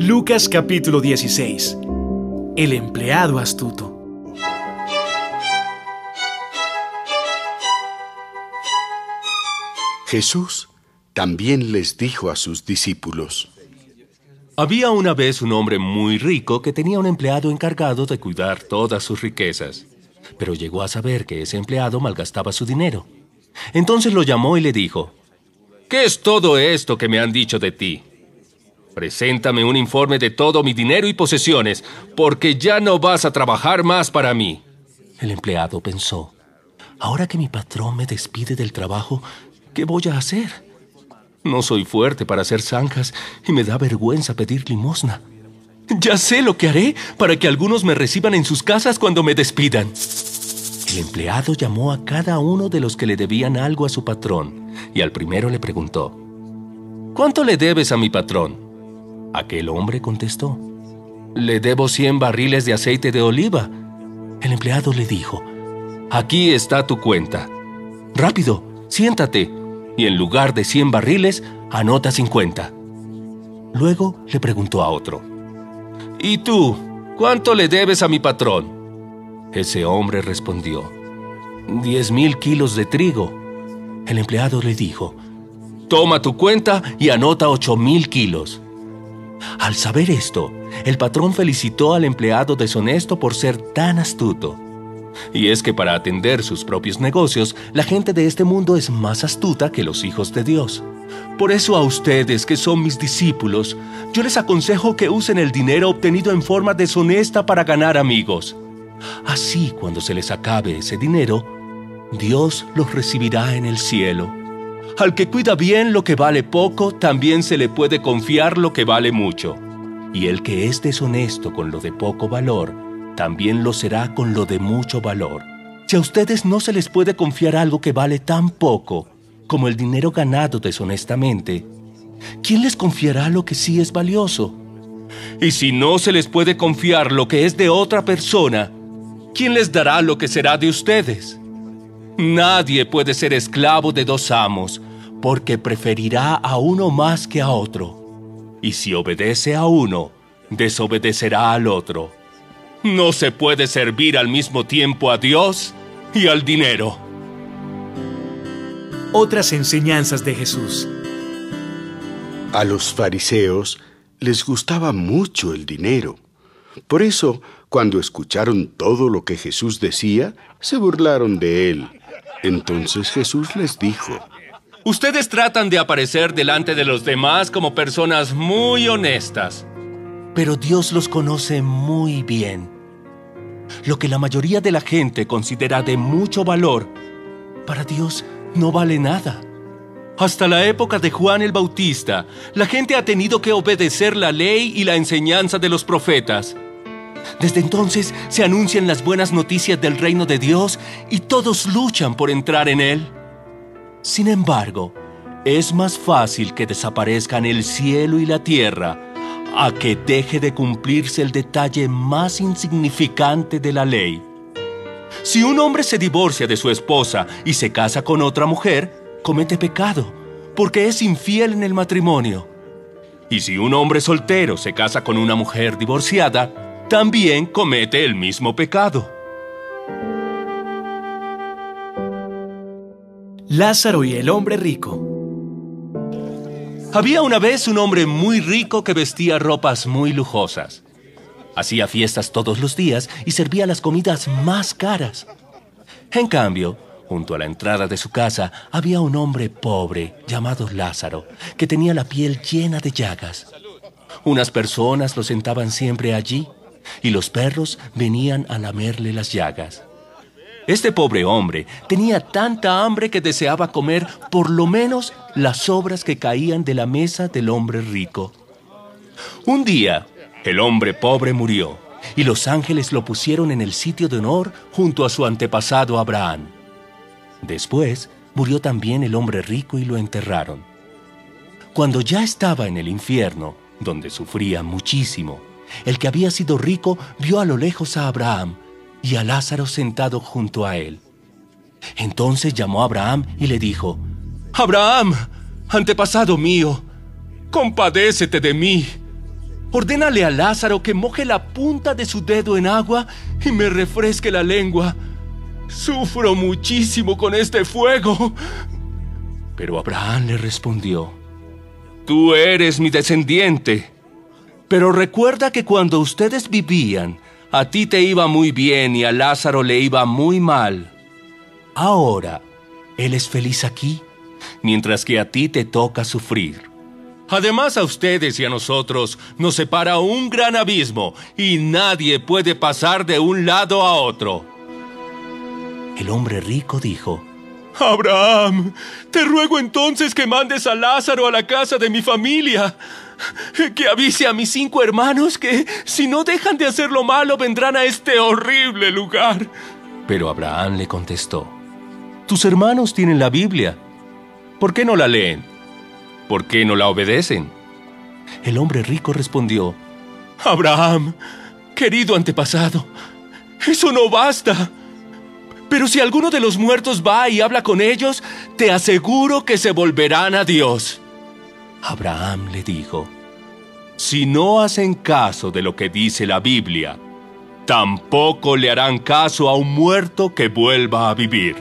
Lucas capítulo 16. El empleado astuto. Jesús también les dijo a sus discípulos, Había una vez un hombre muy rico que tenía un empleado encargado de cuidar todas sus riquezas, pero llegó a saber que ese empleado malgastaba su dinero. Entonces lo llamó y le dijo, ¿Qué es todo esto que me han dicho de ti? Preséntame un informe de todo mi dinero y posesiones, porque ya no vas a trabajar más para mí. El empleado pensó, ahora que mi patrón me despide del trabajo, ¿qué voy a hacer? No soy fuerte para hacer zanjas y me da vergüenza pedir limosna. Ya sé lo que haré para que algunos me reciban en sus casas cuando me despidan. El empleado llamó a cada uno de los que le debían algo a su patrón y al primero le preguntó, ¿Cuánto le debes a mi patrón? Aquel hombre contestó, Le debo cien barriles de aceite de oliva. El empleado le dijo, Aquí está tu cuenta. Rápido, siéntate, y en lugar de cien barriles, anota cincuenta. Luego le preguntó a otro, ¿Y tú, cuánto le debes a mi patrón? Ese hombre respondió, Diez mil kilos de trigo. El empleado le dijo, Toma tu cuenta y anota ocho mil kilos. Al saber esto, el patrón felicitó al empleado deshonesto por ser tan astuto. Y es que para atender sus propios negocios, la gente de este mundo es más astuta que los hijos de Dios. Por eso a ustedes, que son mis discípulos, yo les aconsejo que usen el dinero obtenido en forma deshonesta para ganar amigos. Así, cuando se les acabe ese dinero, Dios los recibirá en el cielo. Al que cuida bien lo que vale poco, también se le puede confiar lo que vale mucho. Y el que es deshonesto con lo de poco valor, también lo será con lo de mucho valor. Si a ustedes no se les puede confiar algo que vale tan poco como el dinero ganado deshonestamente, ¿quién les confiará lo que sí es valioso? Y si no se les puede confiar lo que es de otra persona, ¿quién les dará lo que será de ustedes? Nadie puede ser esclavo de dos amos, porque preferirá a uno más que a otro. Y si obedece a uno, desobedecerá al otro. No se puede servir al mismo tiempo a Dios y al dinero. Otras enseñanzas de Jesús. A los fariseos les gustaba mucho el dinero. Por eso, cuando escucharon todo lo que Jesús decía, se burlaron de él. Entonces Jesús les dijo, Ustedes tratan de aparecer delante de los demás como personas muy honestas. Pero Dios los conoce muy bien. Lo que la mayoría de la gente considera de mucho valor, para Dios no vale nada. Hasta la época de Juan el Bautista, la gente ha tenido que obedecer la ley y la enseñanza de los profetas. Desde entonces se anuncian las buenas noticias del reino de Dios y todos luchan por entrar en él. Sin embargo, es más fácil que desaparezcan el cielo y la tierra a que deje de cumplirse el detalle más insignificante de la ley. Si un hombre se divorcia de su esposa y se casa con otra mujer, comete pecado, porque es infiel en el matrimonio. Y si un hombre soltero se casa con una mujer divorciada, también comete el mismo pecado. Lázaro y el hombre rico. Había una vez un hombre muy rico que vestía ropas muy lujosas. Hacía fiestas todos los días y servía las comidas más caras. En cambio, junto a la entrada de su casa había un hombre pobre llamado Lázaro, que tenía la piel llena de llagas. Unas personas lo sentaban siempre allí y los perros venían a lamerle las llagas. Este pobre hombre tenía tanta hambre que deseaba comer por lo menos las sobras que caían de la mesa del hombre rico. Un día, el hombre pobre murió y los ángeles lo pusieron en el sitio de honor junto a su antepasado Abraham. Después murió también el hombre rico y lo enterraron. Cuando ya estaba en el infierno, donde sufría muchísimo, el que había sido rico vio a lo lejos a Abraham y a Lázaro sentado junto a él. Entonces llamó a Abraham y le dijo, Abraham, antepasado mío, compadécete de mí. Ordénale a Lázaro que moje la punta de su dedo en agua y me refresque la lengua. Sufro muchísimo con este fuego. Pero Abraham le respondió, Tú eres mi descendiente. Pero recuerda que cuando ustedes vivían, a ti te iba muy bien y a Lázaro le iba muy mal. Ahora, él es feliz aquí, mientras que a ti te toca sufrir. Además a ustedes y a nosotros nos separa un gran abismo y nadie puede pasar de un lado a otro. El hombre rico dijo, Abraham, te ruego entonces que mandes a Lázaro a la casa de mi familia, que avise a mis cinco hermanos que si no dejan de hacer lo malo vendrán a este horrible lugar. Pero Abraham le contestó, tus hermanos tienen la Biblia, ¿por qué no la leen? ¿por qué no la obedecen? El hombre rico respondió, Abraham, querido antepasado, eso no basta. Pero si alguno de los muertos va y habla con ellos, te aseguro que se volverán a Dios. Abraham le dijo, si no hacen caso de lo que dice la Biblia, tampoco le harán caso a un muerto que vuelva a vivir.